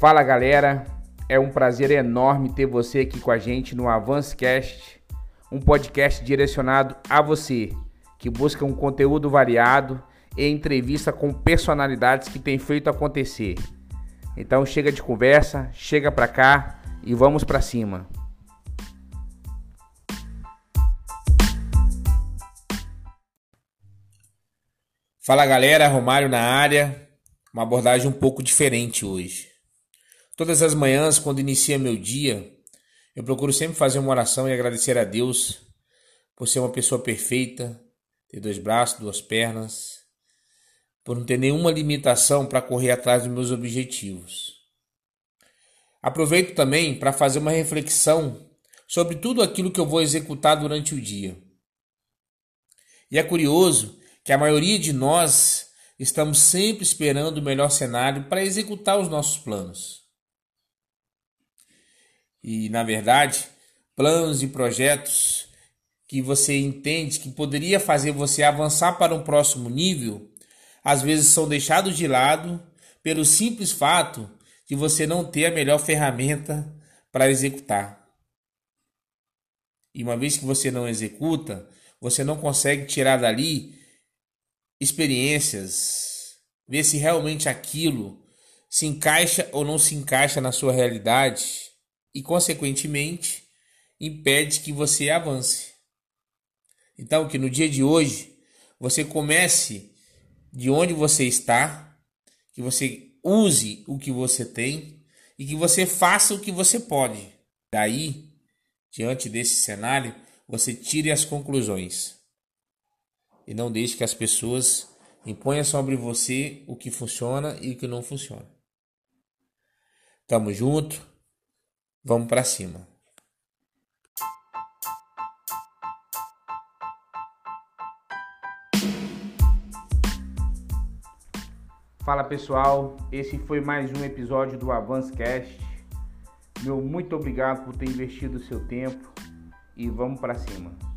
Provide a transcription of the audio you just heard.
Fala galera, é um prazer enorme ter você aqui com a gente no Avancecast, um podcast direcionado a você que busca um conteúdo variado e entrevista com personalidades que têm feito acontecer. Então chega de conversa, chega pra cá e vamos pra cima. Fala galera, Romário na área. Uma abordagem um pouco diferente hoje. Todas as manhãs, quando inicia meu dia, eu procuro sempre fazer uma oração e agradecer a Deus por ser uma pessoa perfeita, ter dois braços, duas pernas, por não ter nenhuma limitação para correr atrás dos meus objetivos. Aproveito também para fazer uma reflexão sobre tudo aquilo que eu vou executar durante o dia. E é curioso que a maioria de nós estamos sempre esperando o melhor cenário para executar os nossos planos. E, na verdade, planos e projetos que você entende que poderia fazer você avançar para um próximo nível, às vezes são deixados de lado pelo simples fato de você não ter a melhor ferramenta para executar. E uma vez que você não executa, você não consegue tirar dali experiências, ver se realmente aquilo se encaixa ou não se encaixa na sua realidade e, consequentemente, impede que você avance. Então, que no dia de hoje você comece de onde você está, que você use o que você tem e que você faça o que você pode. Daí, diante desse cenário, você tire as conclusões e não deixe que as pessoas imponham sobre você o que funciona e o que não funciona. Tamo junto, vamos para cima. Fala pessoal, esse foi mais um episódio do Avancecast. Meu muito obrigado por ter investido o seu tempo e vamos para cima.